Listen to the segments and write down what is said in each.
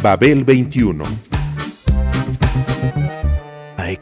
Babel 21 I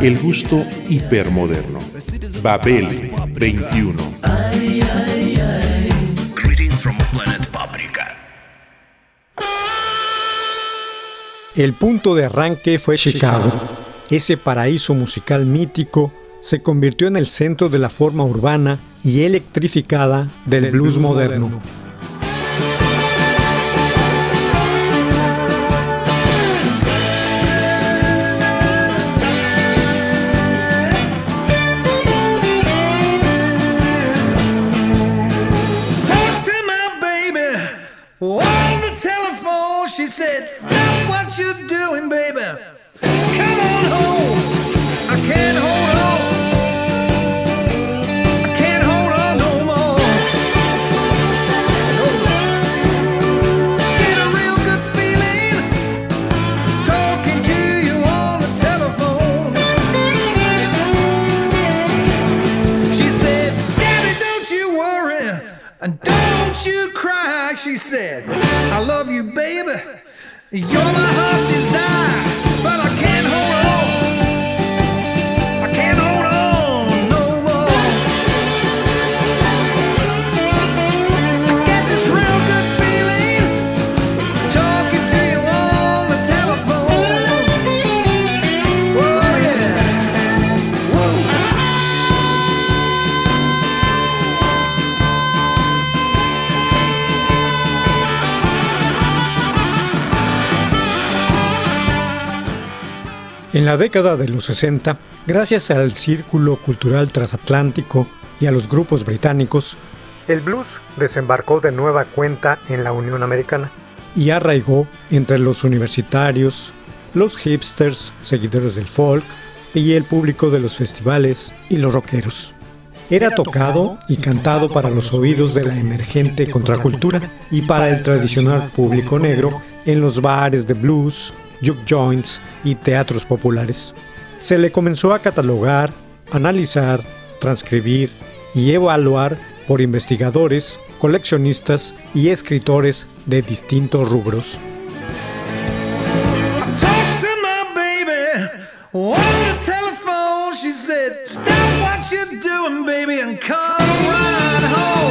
El gusto hipermoderno. Babel 21. Greetings from Planet Paprika. El punto de arranque fue Chicago. Ese paraíso musical mítico se convirtió en el centro de la forma urbana y electrificada del blues moderno. En la década de los 60, gracias al círculo cultural transatlántico y a los grupos británicos, el blues desembarcó de nueva cuenta en la Unión Americana y arraigó entre los universitarios, los hipsters, seguidores del folk y el público de los festivales y los rockeros. Era tocado y cantado para los oídos de la emergente contracultura y para el tradicional público negro en los bares de blues, juke joints y teatros populares. Se le comenzó a catalogar, analizar, transcribir y evaluar por investigadores, coleccionistas y escritores de distintos rubros. She said, Stop what you're doing, baby, and come right home.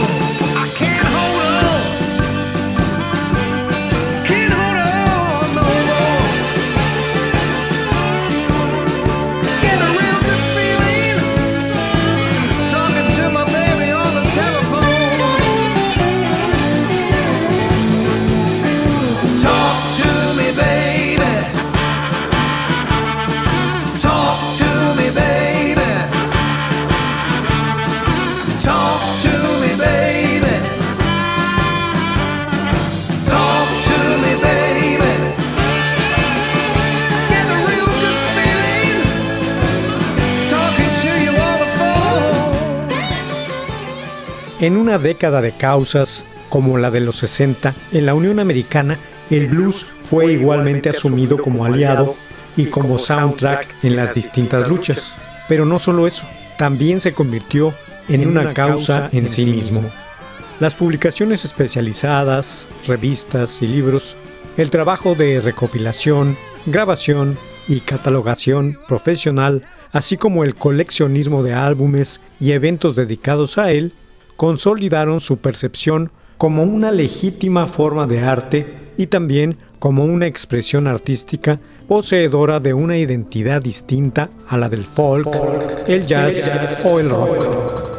En una década de causas como la de los 60, en la Unión Americana el blues fue igualmente asumido como aliado y como soundtrack en las distintas luchas. Pero no solo eso, también se convirtió en una causa en sí mismo. Las publicaciones especializadas, revistas y libros, el trabajo de recopilación, grabación y catalogación profesional, así como el coleccionismo de álbumes y eventos dedicados a él, consolidaron su percepción como una legítima forma de arte y también como una expresión artística poseedora de una identidad distinta a la del folk, el jazz o el rock.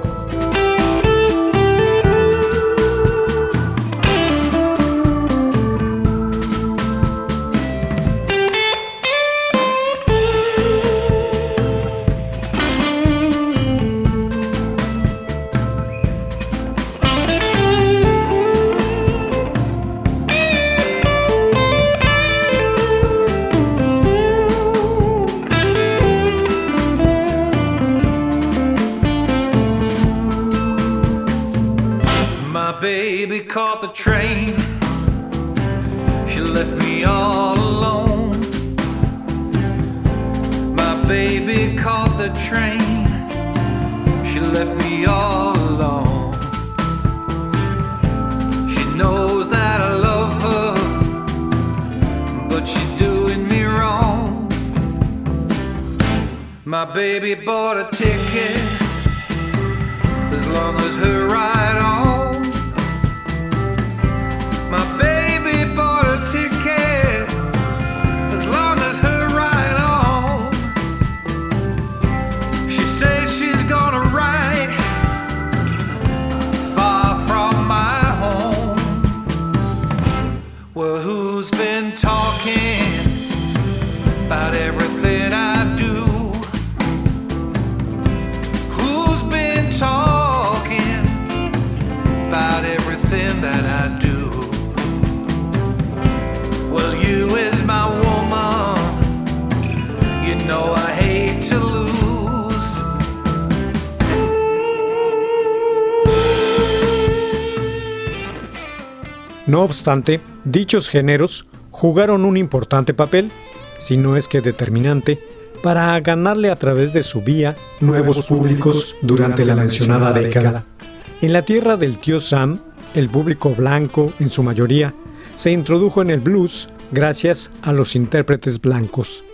Obstante, dichos géneros jugaron un importante papel, si no es que determinante, para ganarle a través de su vía nuevos públicos durante la mencionada década. En la tierra del tío Sam, el público blanco, en su mayoría, se introdujo en el blues gracias a los intérpretes blancos.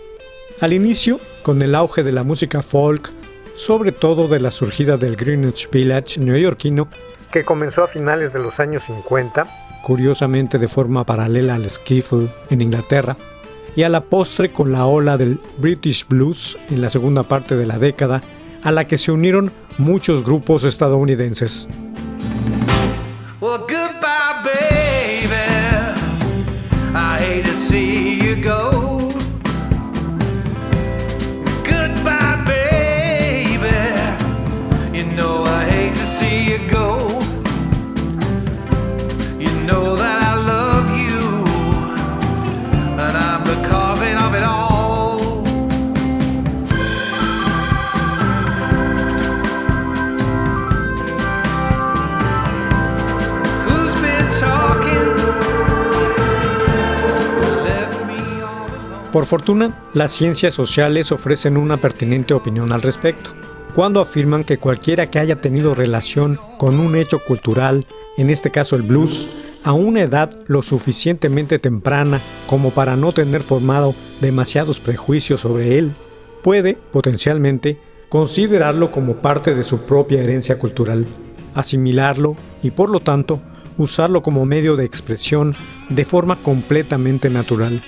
Al inicio, con el auge de la música folk, sobre todo de la surgida del Greenwich Village neoyorquino, que comenzó a finales de los años 50, curiosamente de forma paralela al skiffle en Inglaterra, y a la postre con la ola del British Blues en la segunda parte de la década, a la que se unieron muchos grupos estadounidenses. Por fortuna, las ciencias sociales ofrecen una pertinente opinión al respecto, cuando afirman que cualquiera que haya tenido relación con un hecho cultural, en este caso el blues, a una edad lo suficientemente temprana como para no tener formado demasiados prejuicios sobre él, puede, potencialmente, considerarlo como parte de su propia herencia cultural, asimilarlo y por lo tanto usarlo como medio de expresión de forma completamente natural.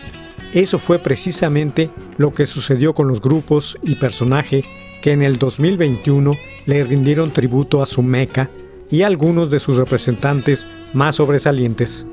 Eso fue precisamente lo que sucedió con los grupos y personaje que en el 2021 le rindieron tributo a su meca y algunos de sus representantes más sobresalientes.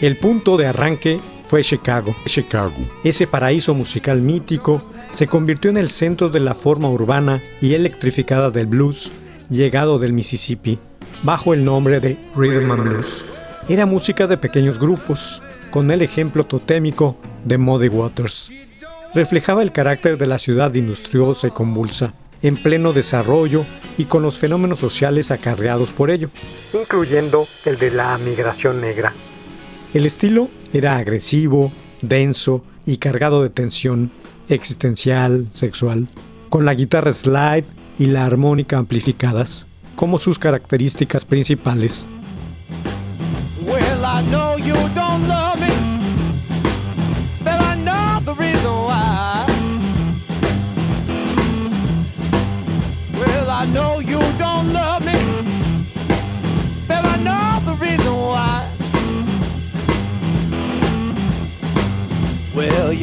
El punto de arranque fue Chicago. Chicago. Ese paraíso musical mítico se convirtió en el centro de la forma urbana y electrificada del blues llegado del Mississippi, bajo el nombre de Rhythm and Blues. Era música de pequeños grupos, con el ejemplo totémico de Muddy Waters. Reflejaba el carácter de la ciudad industriosa y convulsa, en pleno desarrollo y con los fenómenos sociales acarreados por ello, incluyendo el de la migración negra. El estilo era agresivo, denso y cargado de tensión existencial, sexual, con la guitarra slide y la armónica amplificadas como sus características principales.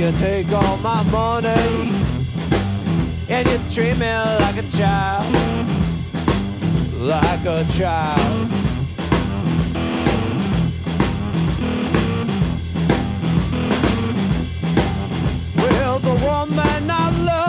You take all my money and you treat me like a child, like a child. Well, the woman I love,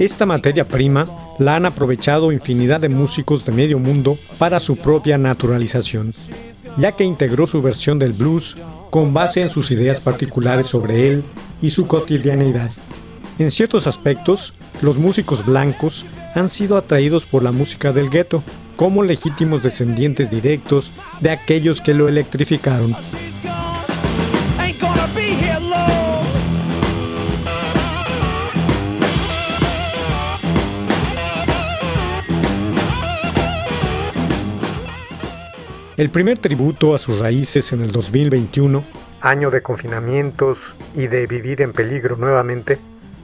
Esta materia prima la han aprovechado infinidad de músicos de medio mundo para su propia naturalización, ya que integró su versión del blues con base en sus ideas particulares sobre él y su cotidianidad. En ciertos aspectos, los músicos blancos han sido atraídos por la música del gueto como legítimos descendientes directos de aquellos que lo electrificaron. El primer tributo a sus raíces en el 2021, año de confinamientos y de vivir en peligro nuevamente,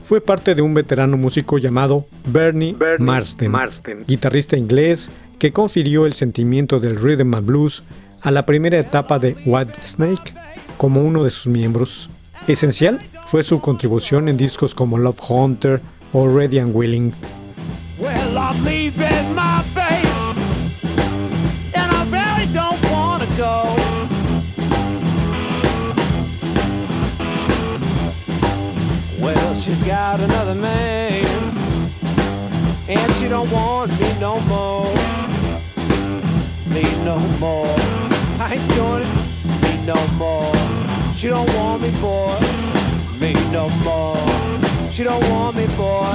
fue parte de un veterano músico llamado Bernie, Marsden, guitarrista inglés que confirió el sentimiento del rhythm and blues a la primera etapa de White Snake como uno de sus miembros. Esencial fue su contribución en discos como Love Hunter o Ready and Willing. Well, she's another man, and she don't want me no more. Me no more. I ain't doing it. Me no more. She don't want me, boy. Me no more. She don't want me, boy.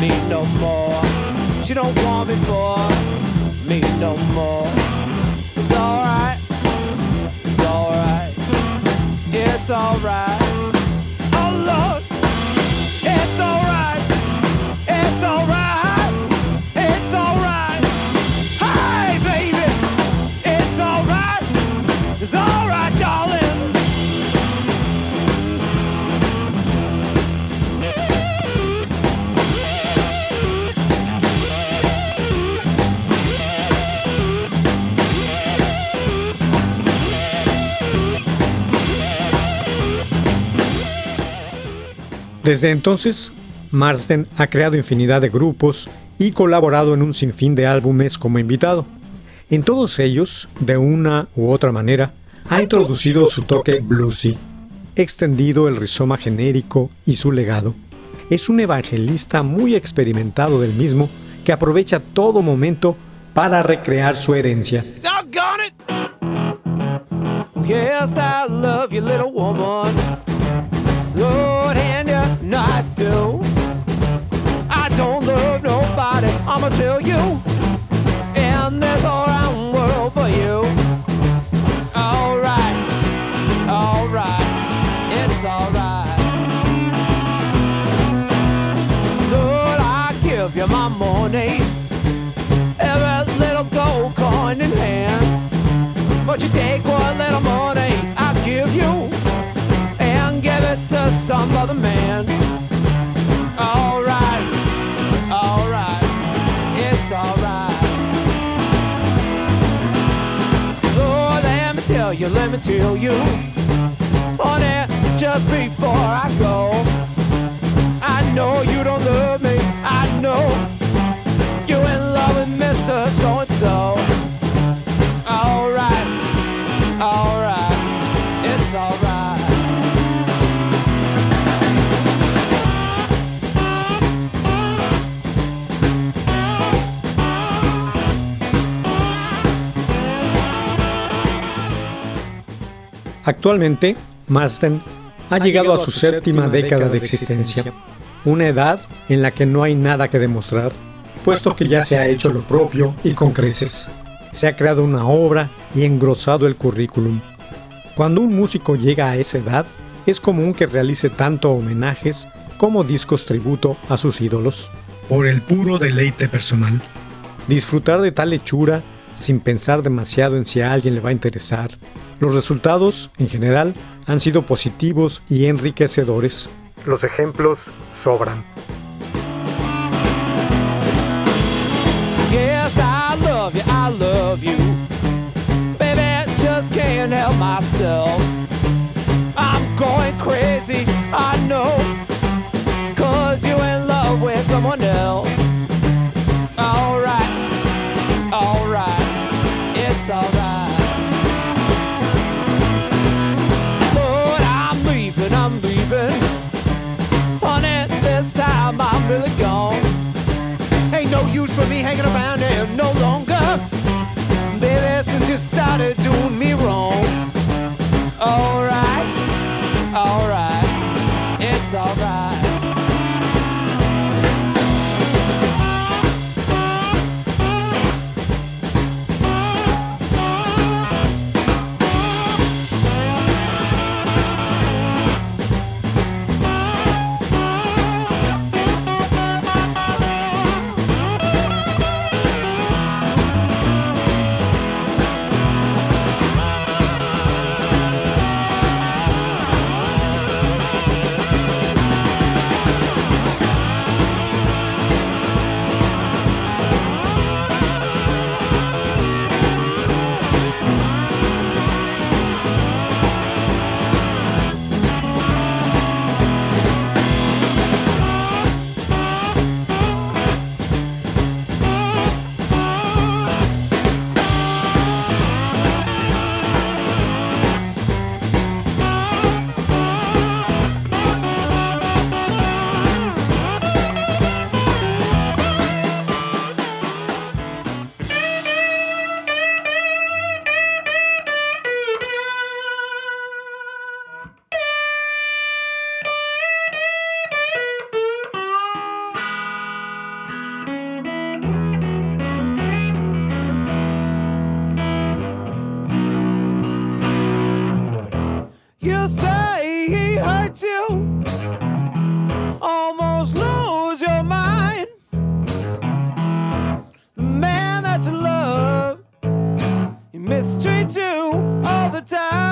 Me no more. She don't want me, boy. Me no more. It's alright. It's alright. It's alright. Desde entonces, Marsden ha creado infinidad de grupos y colaborado en un sinfín de álbumes como invitado. En todos ellos, de una u otra manera, ha introducido su toque bluesy, extendido el rizoma genérico y su legado. Es un evangelista muy experimentado del mismo que aprovecha todo momento para recrear su herencia. Doggone it! Yes, I love you, little woman. Lord, I'ma tell you. And this all-round world for you. Alright, alright, it's alright. Lord, I give you my money. Every little gold coin in hand. But you take one little money I give you and give it to some other man. You, let me tell you, honey, just before I go. I know you don't love me, I know you're in love with Mr. So. Actualmente, Marsden ha llegado a su séptima década de existencia, una edad en la que no hay nada que demostrar, puesto que ya se ha hecho lo propio y con creces. Se ha creado una obra y engrosado el currículum. Cuando un músico llega a esa edad, es común que realice tanto homenajes como discos tributo a sus ídolos, por el puro deleite personal. Disfrutar de tal hechura sin pensar demasiado en si a alguien le va a interesar. Los resultados, en general, han sido positivos y enriquecedores. Los ejemplos sobran. Yes, I love you, I love you. Baby, just can't help myself. I'm going crazy, use for me hanging around here no longer. Baby, since you started doing You say he hurt you, almost lose your mind. The man that you love, he mistreats you all the time.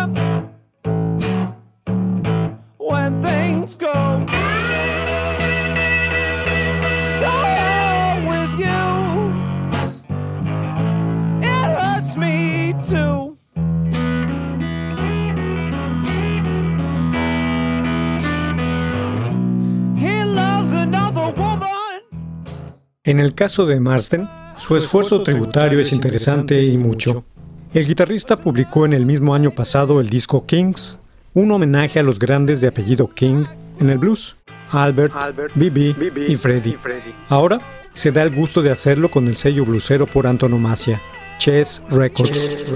En el caso de Marsden, su esfuerzo tributario es interesante y mucho. El guitarrista publicó en el mismo año pasado el disco Kings, un homenaje a los grandes de apellido King en el blues, Albert, Bibi y Freddie. Ahora se da el gusto de hacerlo con el sello bluesero por antonomasia, Chess Records,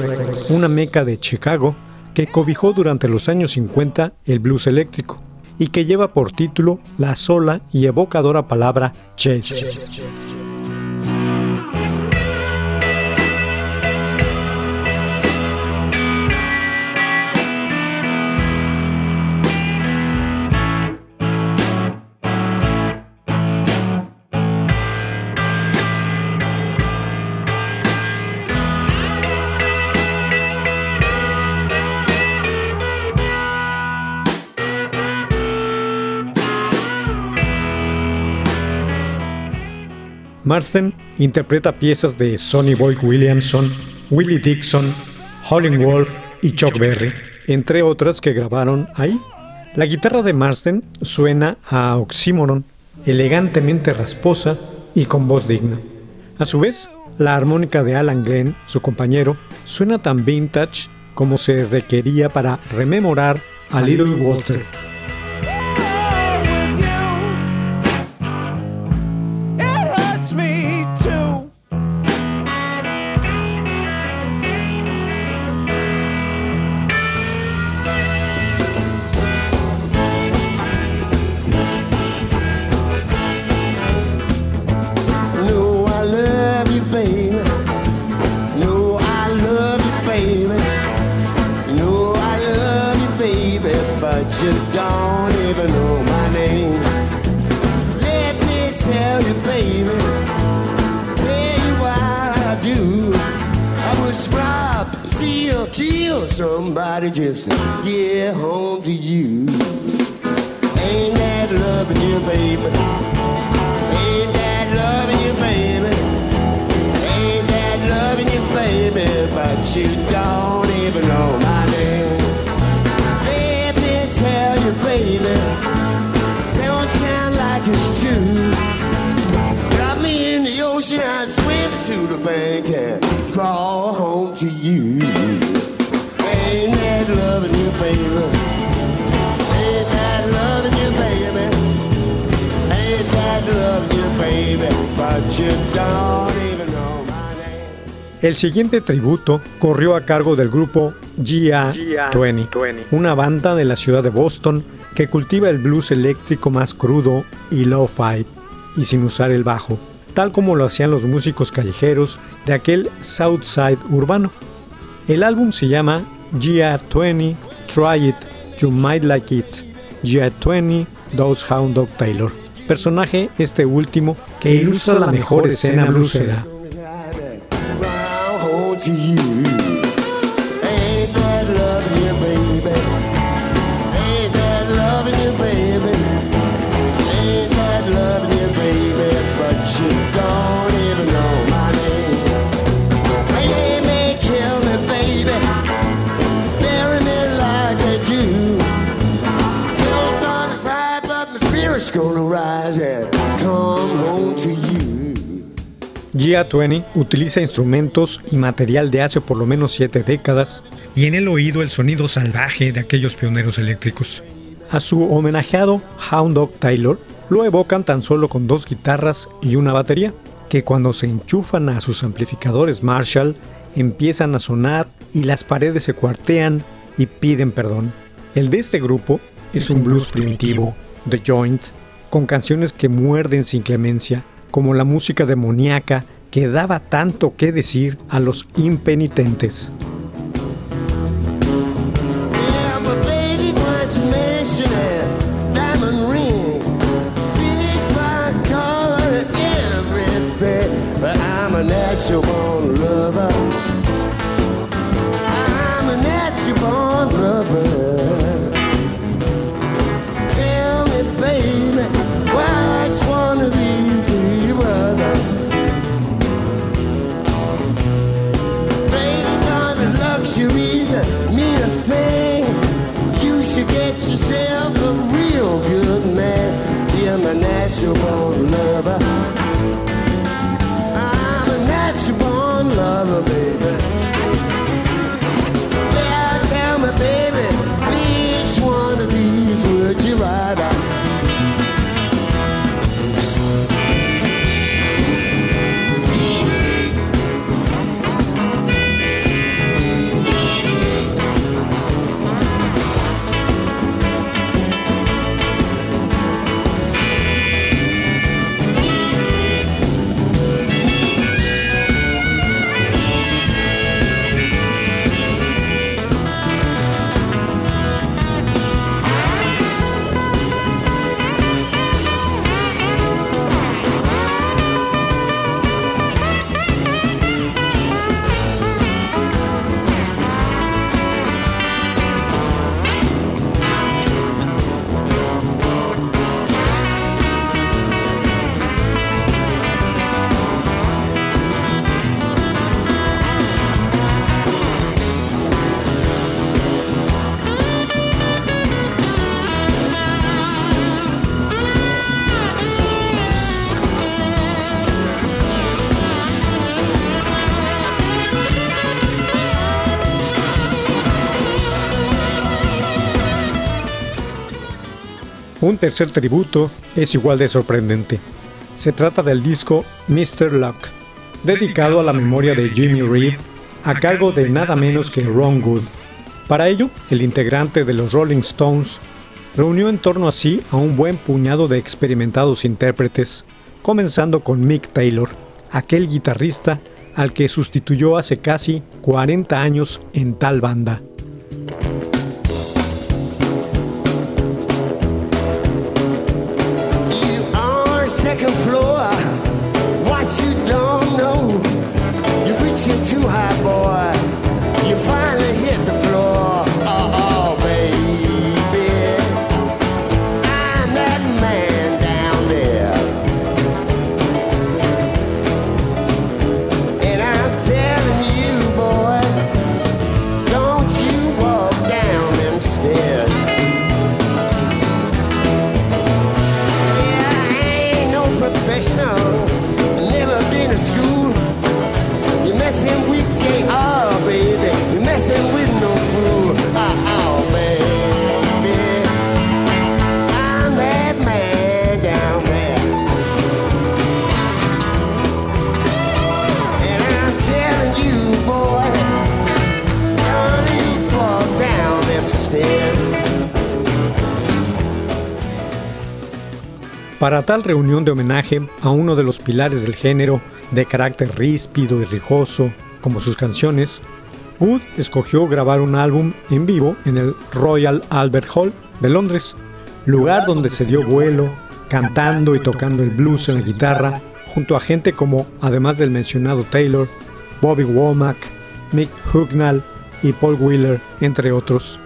una meca de Chicago que cobijó durante los años 50 el blues eléctrico y que lleva por título la sola y evocadora palabra chess. Marsden interpreta piezas de Sonny Boy Williamson, Willie Dixon, Howlin' Wolf y Chuck Berry, entre otras que grabaron ahí. La guitarra de Marsden suena a oxímoron, elegantemente rasposa y con voz digna. A su vez, la armónica de Alan Glenn, su compañero, suena tan vintage como se requería para rememorar a Little Walter. You, baby? Ain't that loving you, baby? Ain't that loving you, baby? But you don't El siguiente tributo corrió a cargo del grupo GA20, una banda de la ciudad de Boston que cultiva el blues eléctrico más crudo y lo-fi, y sin usar el bajo, tal como lo hacían los músicos callejeros de aquel Southside urbano. El álbum se llama GA20 Try It, You Might Like It, GA20 Those Hound Dog Taylor. Personaje este último que ilustra la mejor escena bluesera. GA20 utiliza instrumentos y material de hace por lo menos siete décadas y en el oído el sonido salvaje de aquellos pioneros eléctricos. A su homenajeado Hound Dog Taylor lo evocan tan solo con dos guitarras y una batería, que cuando se enchufan a sus amplificadores Marshall empiezan a sonar y las paredes se cuartean y piden perdón. El de este grupo es un blues primitivo, The Joint, con canciones que muerden sin clemencia, como la música demoníaca que daba tanto que decir a los impenitentes. Tercer tributo es igual de sorprendente. Se trata del disco Mr. Luck, dedicado a la memoria de Jimmy Reed, a cargo de nada menos que Ron Good. Para ello, el integrante de los Rolling Stones reunió en torno a sí a un buen puñado de experimentados intérpretes, comenzando con Mick Taylor, aquel guitarrista al que sustituyó hace casi 40 años en tal banda. Para tal reunión de homenaje a uno de los pilares del género, de carácter ríspido y rijoso, como sus canciones, Wood escogió grabar un álbum en vivo en el Royal Albert Hall de Londres, lugar donde se dio vuelo, cantando y tocando el blues en la guitarra, junto a gente como, además del mencionado Taylor, Bobby Womack, Mick Hucknall y Paul Wheeler, entre otros.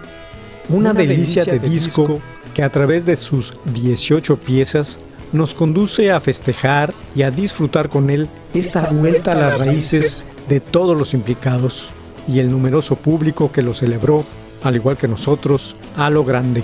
Una, delicia, de, disco que a través de sus 18 piezas nos conduce a festejar y a disfrutar con él esta vuelta a las raíces de todos los implicados y el numeroso público que lo celebró, al igual que nosotros, a lo grande.